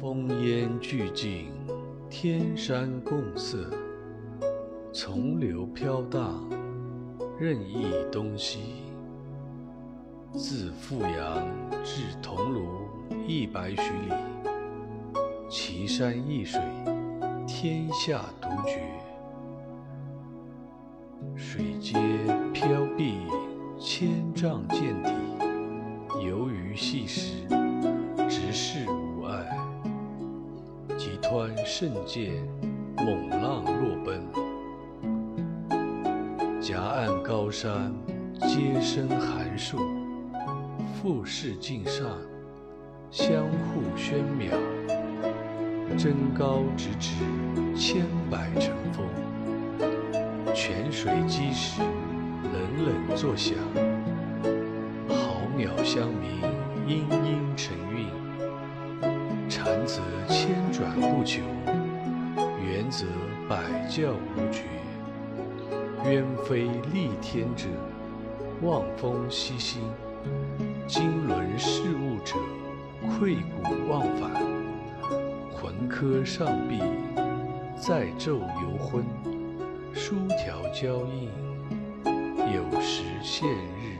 风烟俱净，天山共色，从流飘荡，任意东西。自富阳至桐庐一百许里，奇山异水，天下独绝。水皆飘碧，千丈见底，游鱼细石，急湍胜涧，猛浪若奔。夹岸高山，皆生寒树，富士尽上，相互喧邈。真高直指，千百成峰。泉水击石，冷冷作响；浩渺相鸣，殷殷成韵。长则千转不穷，原则百教无绝。鸢飞戾天者，望风息心；经纶事务者，愧骨忘返。魂科上壁，载昼游昏。书条交映，有时现日。